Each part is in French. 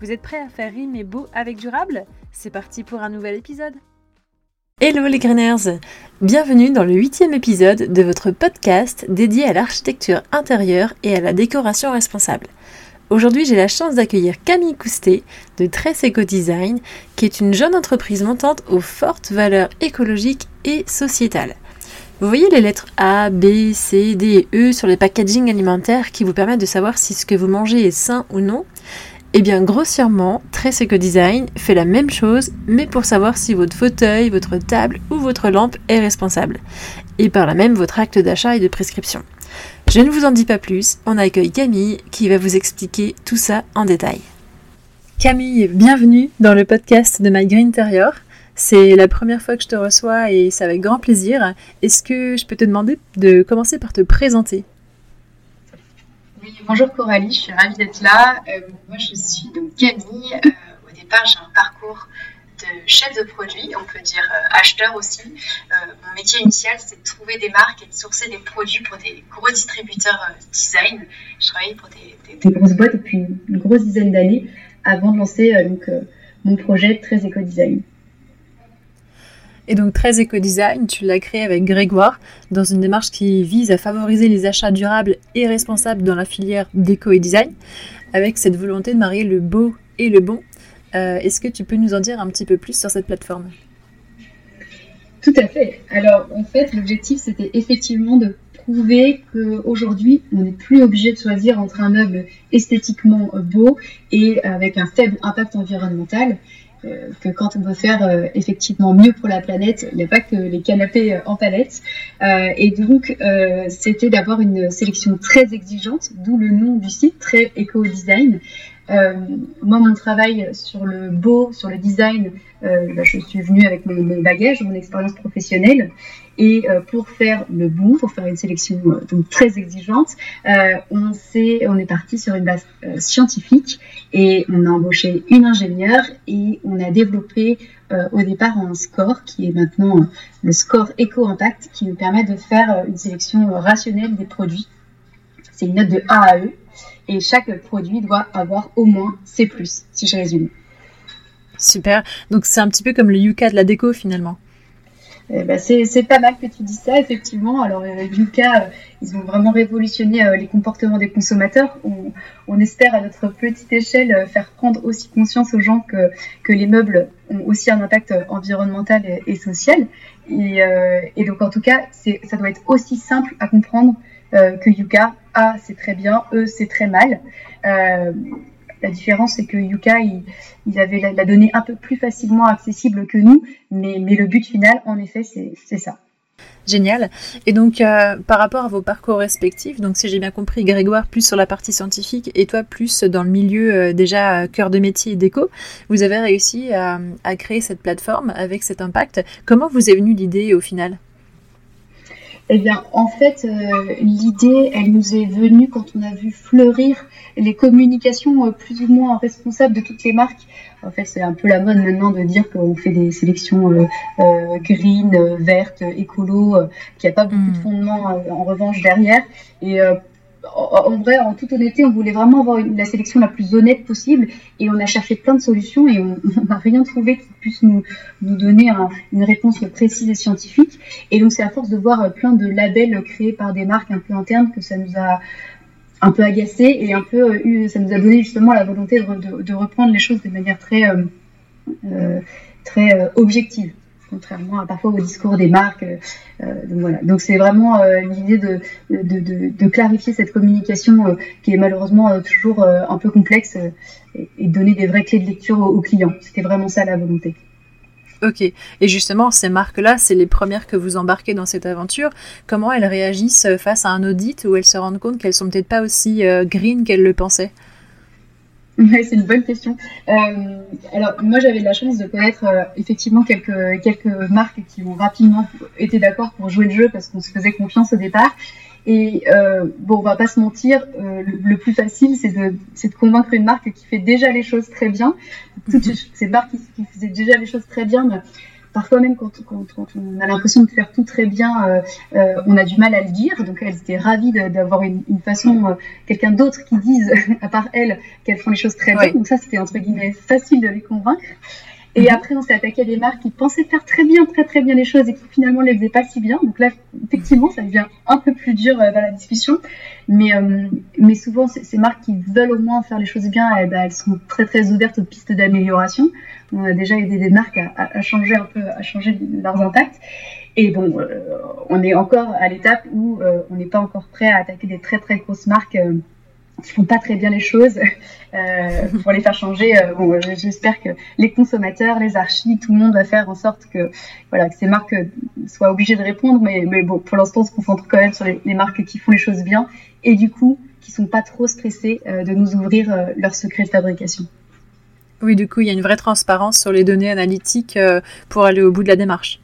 Vous êtes prêts à faire rimer beau avec durable? C'est parti pour un nouvel épisode Hello les Greeners Bienvenue dans le huitième épisode de votre podcast dédié à l'architecture intérieure et à la décoration responsable. Aujourd'hui, j'ai la chance d'accueillir Camille Coustet de Tress Eco Design, qui est une jeune entreprise montante aux fortes valeurs écologiques et sociétales. Vous voyez les lettres A, B, C, D et E sur les packaging alimentaires qui vous permettent de savoir si ce que vous mangez est sain ou non? Eh bien, grossièrement, Trace Eco Design fait la même chose, mais pour savoir si votre fauteuil, votre table ou votre lampe est responsable, et par là même votre acte d'achat et de prescription. Je ne vous en dis pas plus, on accueille Camille qui va vous expliquer tout ça en détail. Camille, bienvenue dans le podcast de My Green Interior. C'est la première fois que je te reçois et c'est avec grand plaisir. Est-ce que je peux te demander de commencer par te présenter? Bonjour Coralie, je suis ravie d'être là. Euh, moi, je suis donc Camille. Euh, au départ, j'ai un parcours de chef de produit, on peut dire euh, acheteur aussi. mon métier initial, c'était de trouver des marques et de sourcer des produits pour des gros distributeurs design. Je travaillais pour des, grosses boîtes depuis une grosse dizaine d'années avant de lancer donc, mon projet Très Eco Design. Et donc 13 Eco-Design, tu l'as créé avec Grégoire dans une démarche qui vise à favoriser les achats durables et responsables dans la filière déco et design, avec cette volonté de marier le beau et le bon. Euh, est-ce que tu peux nous en dire un petit peu plus sur cette plateforme? Tout à fait. Alors en fait, l'objectif c'était effectivement de prouver qu'aujourd'hui, on n'est plus obligé de choisir entre un meuble esthétiquement beau et avec un faible impact environnemental que quand on veut faire euh, effectivement mieux pour la planète, il n'y a pas que les canapés euh, en palette. et donc, c'était d'avoir une sélection très exigeante, d'où le nom du site, très éco-design. moi, mon travail sur le beau, sur le design, bah, je suis venue avec mon bagage, mon expérience professionnelle. Et euh, pour faire le bon, pour faire une sélection euh, donc très exigeante, euh, on, on est parti sur une base scientifique et on a embauché une ingénieure et on a développé au départ un score qui est maintenant le score éco-impact qui nous permet de faire une sélection rationnelle des produits. C'est une note de A à E et chaque produit doit avoir au moins C+, si je résume. Super. Donc c'est un petit peu comme le Yuka de la déco finalement. Eh ben, c'est pas mal que tu dis ça, effectivement. Alors, euh, Yuka, euh, ils ont vraiment révolutionné euh, les comportements des consommateurs. On, espère à notre petite échelle faire prendre aussi conscience aux gens que, les meubles ont aussi un impact environnemental et, social. Et, et, donc, en tout cas, ça doit être aussi simple à comprendre que Yuka, A, c'est très bien, E, c'est très mal. La différence, c'est que Yuka, ils, avaient la, donnée un peu plus facilement accessible que nous, mais, le but final, en effet, c'est ça. Génial. Et donc, euh, par rapport à vos parcours respectifs, donc si j'ai bien compris, Grégoire plus sur la partie scientifique et toi plus dans le milieu euh, déjà cœur de métier et déco, vous avez réussi à, créer cette plateforme avec cet impact. Comment vous est venue l'idée au final? Eh bien, en fait, euh, l'idée, elle nous est venue quand on a vu fleurir les communications euh, plus ou moins responsables de toutes les marques. En fait, c'est un peu la mode maintenant de dire qu'on fait des sélections euh, green, vertes, écolo, qu'il n'y a pas beaucoup de hmm. fondements en revanche derrière. Et en vrai, en toute honnêteté, on voulait vraiment avoir la sélection la plus honnête possible et on a cherché plein de solutions et on n'a rien trouvé qui puisse nous, donner une réponse précise et scientifique. Et donc, c'est à force de voir plein de labels créés par des marques un peu internes que ça nous a un peu agacé et un peu eu, ça nous a donné justement la volonté de, reprendre les choses de manière très, euh, euh, très euh, objective contrairement parfois au discours des marques. Euh, donc voilà. Donc c'est vraiment euh, l'idée de, de, clarifier cette communication euh, qui est malheureusement toujours un peu complexe et, donner des vraies clés de lecture aux, clients. C'était vraiment ça la volonté. Ok. Et justement, ces marques-là, c'est les premières que vous embarquez dans cette aventure. Comment elles réagissent face à un audit où elles se rendent compte qu'elles sont peut-être pas aussi green qu'elles le pensaient? Ouais, c'est une bonne question. Euh, alors, moi, j'avais la chance de connaître euh, effectivement quelques, quelques marques qui ont rapidement été d'accord pour jouer le jeu parce qu'on se faisait confiance au départ. Et euh, bon, on va pas se mentir, le, plus facile, c'est de, de, convaincre une marque qui fait déjà les choses très bien. Toutes ces marques qui, qui, faisaient déjà les choses très bien, bah, parfois même quand, on a l'impression de faire tout très bien, euh, euh, on a du mal à le dire. Donc elles étaient ravies d'avoir une, façon, euh, quelqu'un d'autre qui dise, à part elles, qu'elles font les choses très bien. Donc ça, c'était entre guillemets facile de les convaincre. Et mhm. après, on s'est attaqué à des marques qui pensaient faire très bien, très très bien les choses et qui finalement ne les faisaient pas si bien. Donc là, effectivement, ça devient un peu plus dur dans la discussion. Mais, mais souvent, ces marques qui veulent au moins faire les choses bien, eh ben, elles sont très très ouvertes aux pistes d'amélioration. On a déjà aidé des marques à, changer un peu, à changer leurs impacts. Et bon, euh, on est encore à l'étape où euh, on n'est pas encore prêt à attaquer des très très grosses marques euh, font pas très bien les choses pour les faire changer. bon, j'espère que les consommateurs, les archis, tout le monde va faire en sorte que voilà que ces marques soient obligées de répondre. Mais, mais bon, pour l'instant, on se concentre quand même sur les, les, marques qui font les choses bien et du coup qui sont pas trop stressées de nous ouvrir leur secret de fabrication. Oui, du coup, il y a une vraie transparence sur les données analytiques euh, pour aller au bout de la démarche.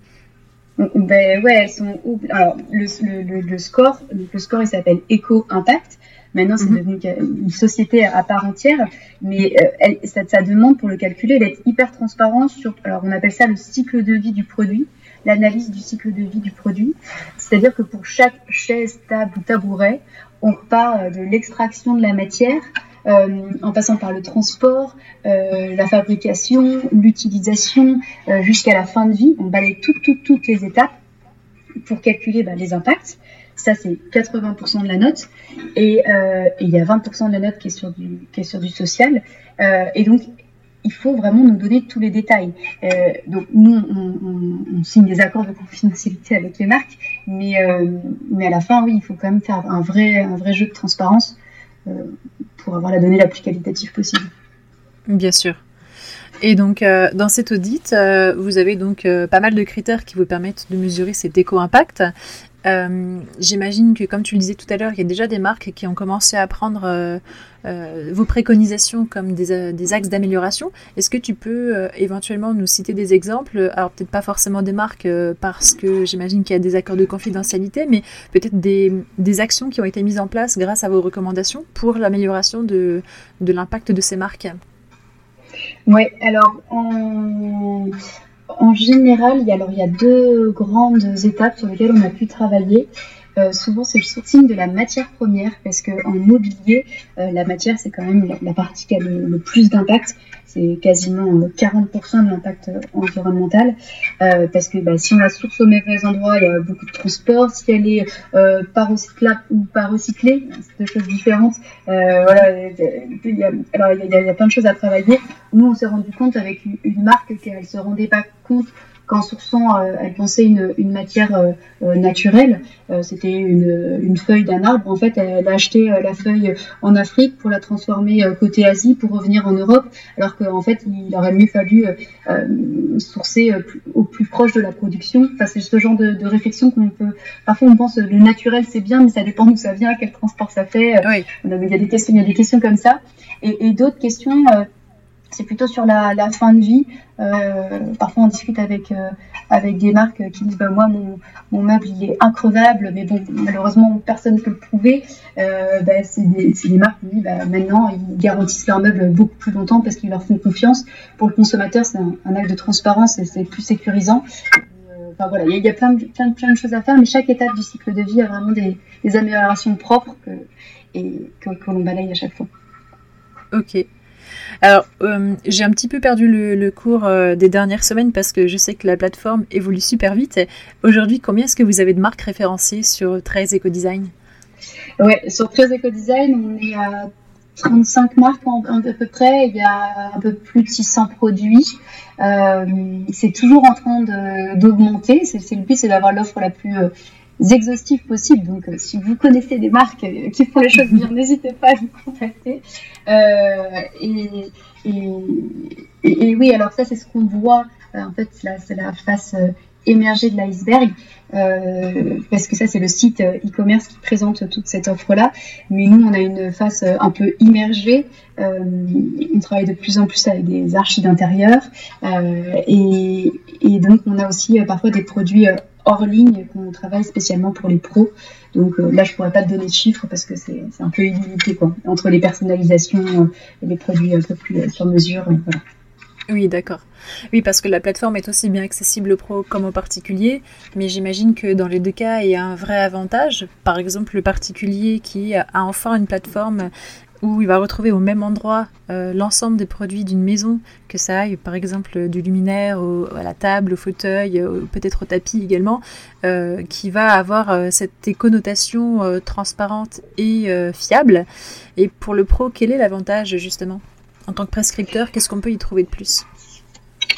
Ben ouais, elles sont. Alors, le, le, le score, le score, il s'appelle Eco Impact. Maintenant, c'est mhm. devenu une société à part entière, mais euh, ça, ça, demande pour le calculer d'être hyper transparent sur. Alors, on appelle ça le cycle de vie du produit, l'analyse du cycle de vie du produit. C'est-à-dire que pour chaque chaise, table ou tabouret, on repart euh, de l'extraction de la matière euh, en passant par le transport, euh, la fabrication, l'utilisation, euh, jusqu'à la fin de vie. On balaye toutes, toutes, toutes les étapes pour calculer bah, les impacts. Ça, c'est 80% de la note. Et il y a 20% de la note qui est sur du, qui est sur du social. et donc, il faut vraiment nous donner tous les détails. donc nous, on, on, signe des accords de confidentialité avec les marques, mais, mais à la fin, oui, il faut quand même faire un vrai, un vrai jeu de transparence pour avoir la donnée la plus qualitative possible. Bien sûr. Et donc, euh, dans cet audit, euh, vous avez donc euh, pas mal de critères qui vous permettent de mesurer cet éco-impact. J'imagine que, comme tu le disais tout à l'heure, il y a déjà des marques qui ont commencé à prendre vos préconisations comme des, axes d'amélioration. Est-ce que tu peux éventuellement nous citer des exemples? Alors, peut-être pas forcément des marques parce que j'imagine qu'il y a des accords de confidentialité, mais peut-être des, actions qui ont été mises en place grâce à vos recommandations pour l'amélioration de l'impact de ces marques. Oui, alors en, général, il y, a, deux grandes étapes sur lesquelles on a pu travailler. Euh, souvent, c'est le sourcing de la matière première, parce qu'en mobilier, euh, la matière, c'est quand même la, partie qui a le plus d'impact c'est quasiment 40% de l'impact environnemental, euh, parce que bah, si on la source au mauvais endroit, il y a beaucoup de transport. Si elle est euh, pas recyclable ou pas recyclée, c'est deux choses différentes. Euh, voilà, il y a, alors il y, a, plein de choses à travailler. Nous, on s'est rendu compte avec une, une marque qu'elle se rendait pas compte qu'en sourçant, euh, elle pensait une, une matière euh, euh, naturelle. C'était une, une, feuille d'un arbre. En fait, elle, a acheté la feuille en Afrique pour la transformer côté Asie pour revenir en Europe, alors qu'en fait, il aurait mieux fallu sourcer au plus proche de la production. Enfin, c'est ce genre de, de réflexion qu'on peut. Parfois, on pense le naturel c'est bien, mais ça dépend d'où ça vient, quel transport ça fait. Oui. Il y a des questions, il y a des questions comme ça, et, et d'autres questions c'est plutôt sur la, fin de vie. Euh, parfois, on discute avec, euh, avec des marques qui disent bah, Moi, mon, meuble, il est increvable, mais bon, malheureusement, personne ne peut le prouver. Euh, bah, c'est des, marques qui bah, Maintenant, ils garantissent leur meuble beaucoup plus longtemps parce qu'ils leur font confiance. Pour le consommateur, c'est un, acte de transparence et c'est plus sécurisant. Enfin, voilà, il y, a, plein de, plein, de, choses à faire, mais chaque étape du cycle de vie a vraiment des, améliorations propres et que, que l'on balaye à chaque fois. Ok. Alors, euh, j'ai un petit peu perdu le, cours euh, des dernières semaines parce que je sais que la plateforme évolue super vite. Aujourd'hui, combien est-ce que vous avez de marques référencées sur 13 Ecodesign Ouais, sur 13 Ecodesign, on est à 35 marques à peu près. Il y a un peu plus de 600 produits. Euh, c'est toujours en train d'augmenter. C'est le but, c'est d'avoir l'offre la plus exhaustifs possibles. Donc, euh, si vous connaissez des marques euh, qui font les choses bien, n'hésitez pas à nous contacter. Euh, et, et, oui, alors ça, c'est ce qu'on voit. en fait, c'est la, la, face émergée de l'iceberg. Parce que ça c'est le site e-commerce qui présente toute cette offre-là. Mais nous, on a une face un peu immergée. on travaille de plus en plus avec des archives d'intérieur et, donc on a aussi parfois des produits hors ligne qu'on travaille spécialement pour les pros. Donc là, je pourrais pas te donner de chiffres parce que c'est un peu illimité quoi. Entre les personnalisations et les produits un peu plus sur mesure. Oui, d'accord. Oui, parce que la plateforme est aussi bien accessible aux pros comme aux particuliers, mais j'imagine que dans les deux cas, il y a un vrai avantage. Par exemple, le particulier qui a enfin une plateforme où il va retrouver au même endroit euh, l'ensemble des produits d'une maison, que ça aille par exemple du luminaire à la table, au fauteuil, peut-être au tapis également, euh, qui va avoir euh, cette connotation transparente et fiable. Et pour le pro, quel est l'avantage justement? En tant que prescripteur, qu'est-ce qu'on peut y trouver de plus?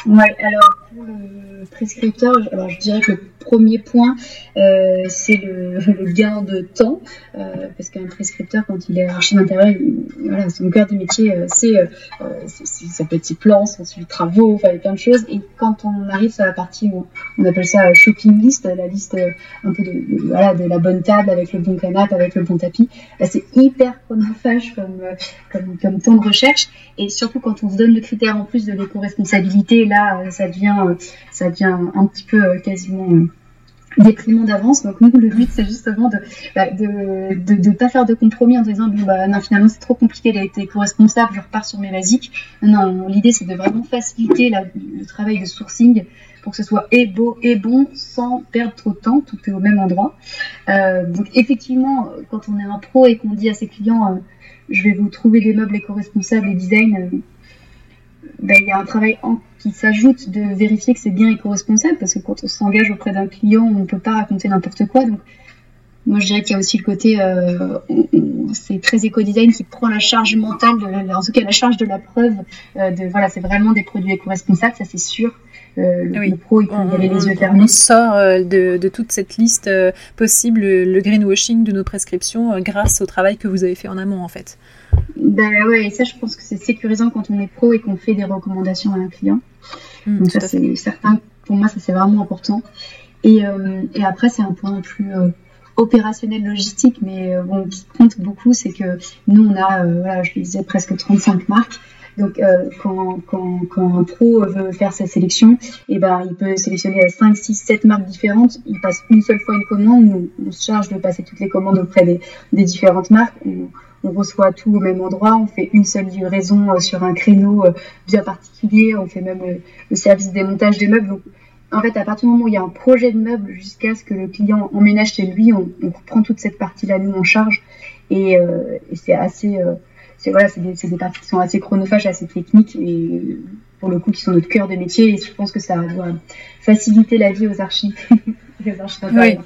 Ouais, alors pour le prescripteur, alors je dirais que le premier point, euh, c'est le, gain de temps, euh, parce qu'un prescripteur, quand il est archi d'intérieur, voilà, son cœur de métier, euh, c'est, ça peut être ses son suivi de travaux, plein de choses. Et quand on arrive sur la partie, où on appelle ça shopping list, la liste un peu de, la bonne table avec le bon canapé, avec le bon tapis, bah, c'est hyper chronophage comme, comme temps de recherche. Et surtout quand on se donne le critère en plus de l'éco-responsabilité, là, ça devient, ça devient un petit peu quasiment déprimant d'avance. Donc nous, le but, c'est justement de bah, de, de, pas faire de compromis en disant bon bah non finalement c'est trop compliqué d'être éco-responsable, je repars sur mes basiques. Non, l'idée c'est de vraiment faciliter le travail de sourcing pour que ce soit et beau et bon sans perdre trop de temps, tout est au même endroit. Euh, donc effectivement, quand on est un pro et qu'on dit à ses clients euh, je vais vous trouver des meubles éco-responsables et design, euh, bah, il y a un travail en qui s'ajoute de vérifier que c'est bien éco-responsable, parce que quand on s'engage auprès d'un client, on ne peut pas raconter n'importe quoi. Donc, moi, je dirais qu'il y a aussi le côté, euh, c'est très éco-design qui prend la charge mentale, de, en tout cas la charge de la preuve. Euh, de voilà, c'est vraiment des produits éco-responsables, ça c'est sûr. Euh, le, pro, il aller les yeux fermés. On sort de, de, toute cette liste possible le greenwashing de nos prescriptions grâce au travail que vous avez fait en amont, en fait. Ben ouais, et ça, je pense que c'est sécurisant quand on est pro et qu'on fait des recommandations à un client. Hmm, Donc ça, c'est certain. Pour moi, ça c'est vraiment important. Et, euh, et après, c'est un point plus euh, opérationnel, logistique, mais euh, bon, qui compte beaucoup, c'est que nous, on a, voilà, je le disais, presque 35 marques. Donc, quand, quand, quand, un pro veut faire sa sélection, et eh ben, il peut sélectionner 5, 6, 7 marques différentes. Il passe une seule fois une commande. Nous, on se charge de passer toutes les commandes auprès des, des différentes marques on reçoit tout au même endroit, on fait une seule livraison euh, sur un créneau euh, bien particulier, on fait même euh, le service des montages des meubles. Donc, en fait, à partir du moment où il y a un projet de meuble jusqu'à ce que le client emménage chez lui, on, prend toute cette partie-là nous en charge et, c'est assez, c'est voilà, c'est des, parties qui sont assez chronophages, assez techniques et pour le coup qui sont notre cœur de métier. Et je pense que ça doit faciliter la vie aux archives. oui.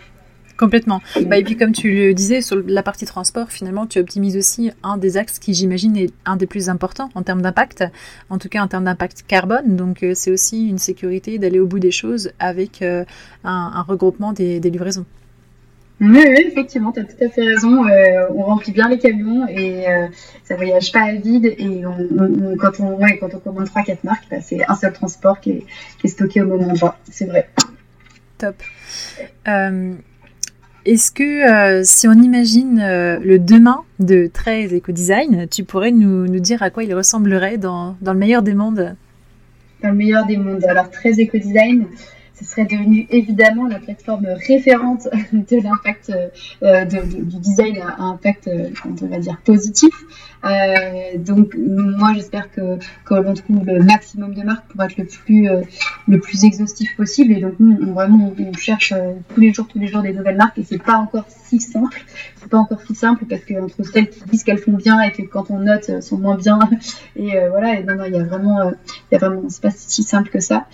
Complètement. Bah, et puis comme tu le disais, sur la partie transport, finalement, tu optimises aussi un des axes qui, j'imagine, est un des plus importants en termes d'impact, en tout cas en termes d'impact carbone. Donc euh, c'est aussi une sécurité d'aller au bout des choses avec euh, un, regroupement des, livraisons. Oui, effectivement, tu as tout à fait raison. Euh, on remplit bien les camions et ça voyage pas à vide. Et quand, on, quand on commande 3-4 marques, bah, c'est un seul transport qui est, qui est stocké au moment endroit. C'est vrai. Top. Est-ce que euh, si on imagine euh, le demain de 13 Eco-Design, tu pourrais nous, dire à quoi il ressemblerait dans, dans, le meilleur des mondes? Dans le meilleur des mondes. Alors 13 Eco-Design, ce serait devenu évidemment la plateforme référente de l'impact euh, du design à, impact, on va dire, positif. Euh, donc moi j'espère que, que l'on trouve le maximum de marques pour être le plus euh, le plus exhaustif possible et donc nous on, vraiment on cherche euh, tous les jours tous les jours des nouvelles marques et c'est pas encore si simple. C'est pas encore si simple parce que entre celles qui disent qu'elles font bien et que quand on note sont moins bien. Et voilà et non non il y a vraiment il y a vraiment c'est pas si simple que ça.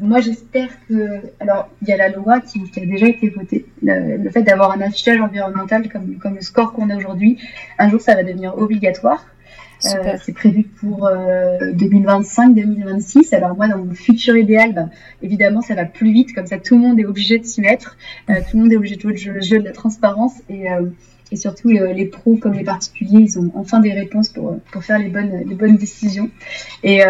Moi j'espère que alors il y a la loi qui, qui a déjà été votée. Le, le fait d'avoir un affichage environnemental comme comme le score qu'on a aujourd'hui un jour ça va devenir obligatoire euh, c'est prévu pour 2025-2026. Euh, Alors moi, dans mon futur idéal, bah, évidemment, ça va plus vite, comme ça tout le monde est obligé de s'y mettre, euh, tout le monde est obligé de jouer le jeu, de la transparence. Et, et surtout les pros comme les particuliers, ils ont enfin des réponses pour, pour faire les bonnes, les bonnes décisions. Et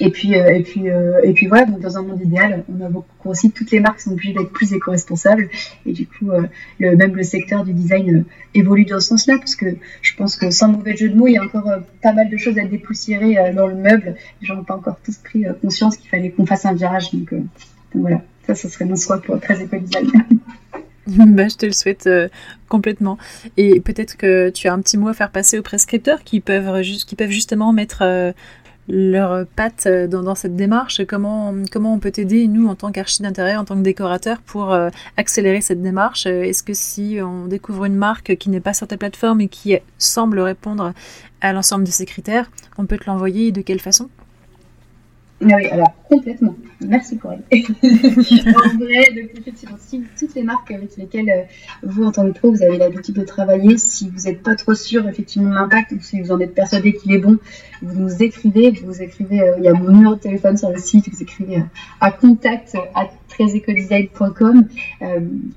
Et puis, euh, et puis, euh, et puis voilà, donc dans un monde idéal, on a beaucoup aussi toutes les marques sont obligées d'être plus éco-responsables. Et du coup, euh, le, même le secteur du design évolue dans ce sens-là, parce que je pense que sans mauvais jeu de mots, il y a encore pas mal de choses à dépoussiérer dans le meuble. Les gens n'ont pas encore tous pris conscience qu'il fallait qu'on fasse un virage. Donc, voilà, ça, ce serait mon souhait pour très éco-design. Bah, je te le souhaite complètement. Et peut-être que tu as un petit mot à faire passer aux prescripteurs qui peuvent, qui peuvent justement mettre pattes euh, dans, cette démarche. Comment, comment on peut t'aider, nous, en tant qu'archi d'intérieur, en tant que décorateur, pour euh, accélérer cette démarche? Est-ce que si on découvre une marque qui n'est pas sur ta plateforme et qui semble répondre à l'ensemble de ces critères, on peut te l'envoyer et de quelle façon? Ah oui, alors complètement. Merci pour elle. en vrai, donc effectivement, si toutes les marques avec lesquelles euh, vous, en tant que pro, vous avez l'habitude de travailler, si vous n'êtes pas trop sûr effectivement de l'impact ou si vous en êtes persuadé qu'il est bon, vous nous écrivez, vous écrivez, euh, il y a mon numéro de téléphone sur le site, vous écrivez euh, à contact tresecodesign.com.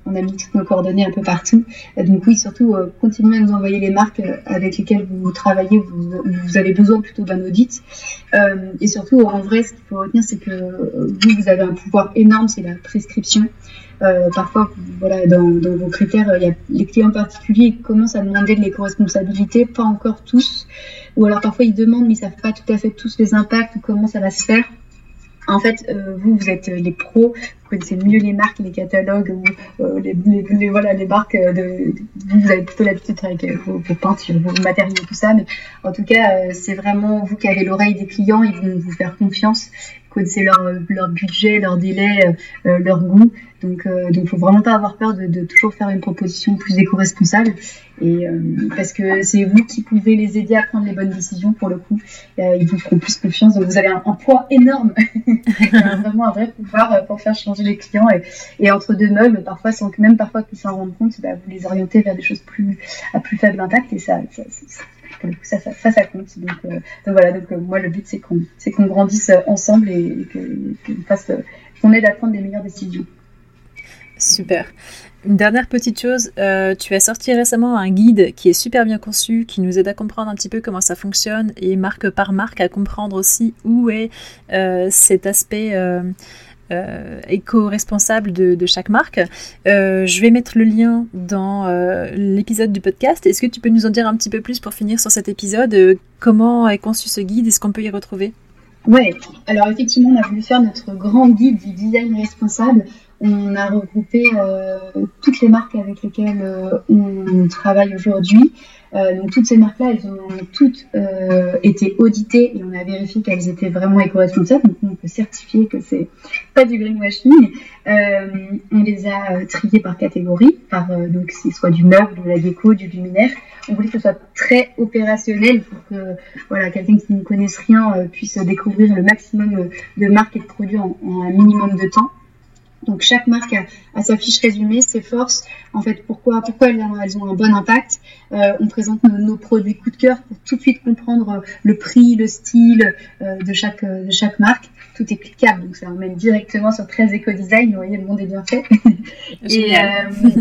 on a mis toutes nos coordonnées un peu partout. donc oui, surtout, continuez à nous envoyer les marques avec lesquelles vous travaillez, vous, vous avez besoin plutôt d'un audit. et surtout, en vrai, ce qu'il faut retenir, c'est que vous, vous avez un pouvoir énorme, c'est la prescription. Euh, parfois, voilà, dans, vos critères, il y a les clients particuliers commencent à demander de l'éco-responsabilité, pas encore tous. Ou alors parfois ils demandent, mais ils savent pas tout à fait tous les impacts ou comment ça va se faire. En fait, euh, vous, vous êtes les pros, vous connaissez mieux les marques, les catalogues, ou, euh, les, voilà, les marques. De, vous, avez plutôt l'habitude avec vos, vos peintures, vos matériaux, tout ça. Mais en tout cas, c'est vraiment vous qui avez l'oreille des clients, ils vont vous faire confiance connaissez leur, leur budget, leur délai, euh, leur goût. Donc, euh, donc, faut vraiment pas avoir peur de, toujours faire une proposition plus éco-responsable. Euh, parce que c'est vous qui pouvez les aider à prendre les bonnes décisions pour le coup. ils vous feront plus confiance. Donc, vous avez un, poids énorme, vraiment un vrai pouvoir pour faire changer les clients. Et, entre deux meubles, parfois sans que même parfois qu'ils s'en rendent compte, bah, vous les orienter vers des choses plus à plus faible impact. Et ça, ça ça, ça, ça, compte. Donc, euh, voilà, donc euh, moi le but c'est qu'on qu'on grandisse euh, ensemble et, qu'on aide à prendre des meilleures décisions. Super. Une dernière petite chose, tu as sorti récemment un guide qui est super bien conçu, qui nous aide à comprendre un petit peu comment ça fonctionne et marque par marque à comprendre aussi où est cet aspect euh, éco-responsable de, chaque marque. Euh, je vais mettre le lien dans euh, l'épisode du podcast. Est-ce que tu peux nous en dire un petit peu plus pour finir sur cet épisode? Comment est conçu ce guide? Est-ce qu'on peut y retrouver? Oui, alors effectivement, on a voulu faire notre grand guide du design responsable. On a regroupé toutes les marques avec lesquelles on travaille aujourd'hui. Euh, donc toutes ces marques-là, elles ont toutes euh, été auditées et on a vérifié qu'elles étaient vraiment éco-responsables. Donc on peut certifier que c'est pas du greenwashing. Euh, on les a triées par catégorie, par donc c'est soit du meuble, de la déco, du luminaire. On voulait que ce soit très opérationnel pour que voilà quelqu'un qui ne connaisse rien puisse découvrir le maximum de marques et de produits en un minimum de temps. Donc chaque marque a, sa fiche résumée, ses forces, en fait pourquoi pourquoi elles, ont un bon impact? Euh, on présente nos, produits coup de cœur pour tout de suite comprendre euh, le prix, le style euh, de chaque de chaque marque. Tout est cliquable, donc ça emmène directement sur 13 éco design. Vous voyez, le monde est bien fait. et,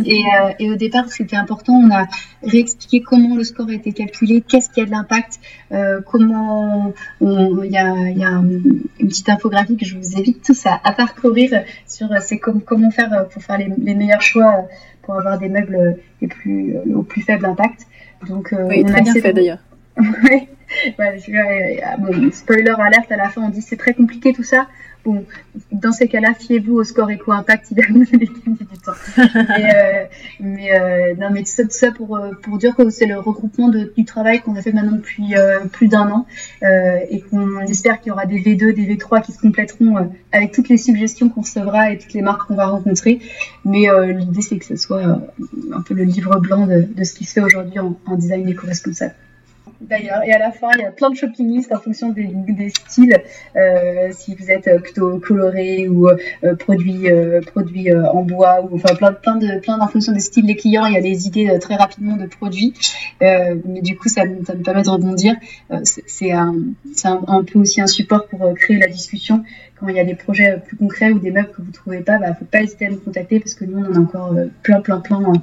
et, et, au départ, c'était important. On a réexpliqué comment le score a été calculé, qu'est-ce qui a de l'impact, comment il y a, y a une petite infographie que je vous invite tous à, à parcourir sur c'est comment faire euh, pour faire les, meilleurs choix euh, pour avoir des meubles euh, les plus, au plus faible impact. Donc, oui, très bien fait d'ailleurs. ouais, spoiler alerte à la fin, on dit c'est très compliqué tout ça. Bon, dans ces cas-là, fiez-vous au score éco-impact, il a du temps. mais, euh, mais euh, non, mais tout ça, pour, euh, dire que c'est le regroupement du travail qu'on a fait maintenant depuis plus d'un an et qu'on espère qu'il y aura des V2, des V3 qui se compléteront avec toutes les suggestions qu'on recevra et toutes les marques qu'on va rencontrer. Mais l'idée, c'est que ce soit un peu le livre blanc de, ce qui se fait aujourd'hui en design éco-responsable d'ailleurs. Et à la fin, il y a plein de shopping lists en fonction des, styles. Euh, si vous êtes plutôt coloré ou euh, produit, euh, produit en bois, ou enfin plein, plein de, plein en fonction des styles des clients, il y a des idées très rapidement de produits. mais du coup, ça, me permet de rebondir. c'est un, un, un, peu aussi un support pour créer la discussion quand il y a des projets plus concrets ou des meubles que vous ne trouvez pas, il bah, ne faut pas hésiter à nous contacter parce que nous, on en a encore euh, plein, plein, plein euh,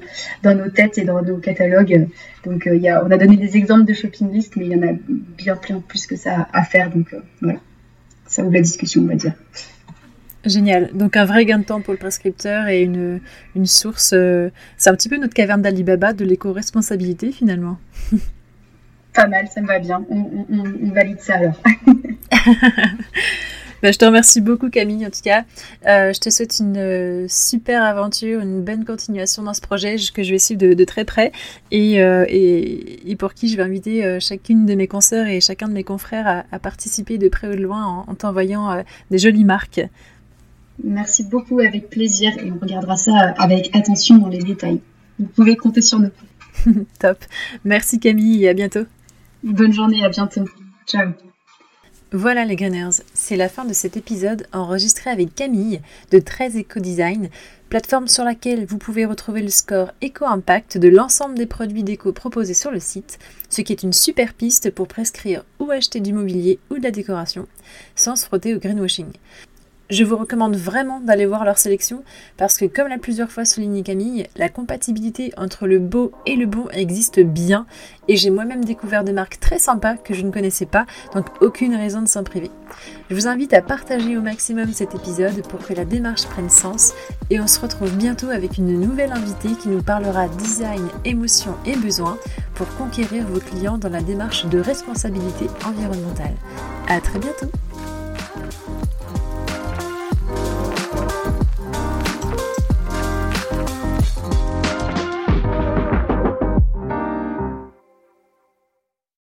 dans nos têtes et dans nos catalogues. Donc, euh, il y a, on a donné des exemples de shopping list, mais il y en a bien, plein plus que ça à faire. Donc, voilà. ça ouvre la discussion, on va dire. Génial. Donc un vrai gain de temps pour le prescripteur et une, une source. Euh, c'est un petit peu notre caverne d'Alibaba de l'éco-responsabilité finalement. Pas mal, ça me va bien. On, valide ça alors. Bah, je te remercie beaucoup Camille en tout cas. Euh, je te souhaite une euh, super aventure, une bonne continuation dans ce projet que je vais suivre de, très près et, et, pour qui je vais inviter chacune de mes consoeurs et chacun de mes confrères à, participer de près ou de loin en, en t'envoyant des jolies marques. Merci beaucoup, avec plaisir, et on regardera ça avec attention dans les détails. Vous pouvez compter sur nous. Top. Merci Camille et à bientôt. Bonne journée, à bientôt. Ciao. Voilà les Greeners, c'est la fin de cet épisode enregistré avec Camille de 13 Eco Design, plateforme sur laquelle vous pouvez retrouver le score éco-impact de l'ensemble des produits déco proposés sur le site, ce qui est une super piste pour prescrire ou acheter du mobilier ou de la décoration sans se frotter au greenwashing. Je vous recommande vraiment d'aller voir leur sélection parce que comme l'a plusieurs fois souligné Camille, la compatibilité entre le beau et le bon existe bien et j'ai moi-même découvert des marques très sympas que je ne connaissais pas, donc aucune raison de s'en priver. Je vous invite à partager au maximum cet épisode pour que la démarche prenne sens et on se retrouve bientôt avec une nouvelle invitée qui nous parlera design, émotion et besoin pour conquérir vos clients dans la démarche de responsabilité environnementale. À très bientôt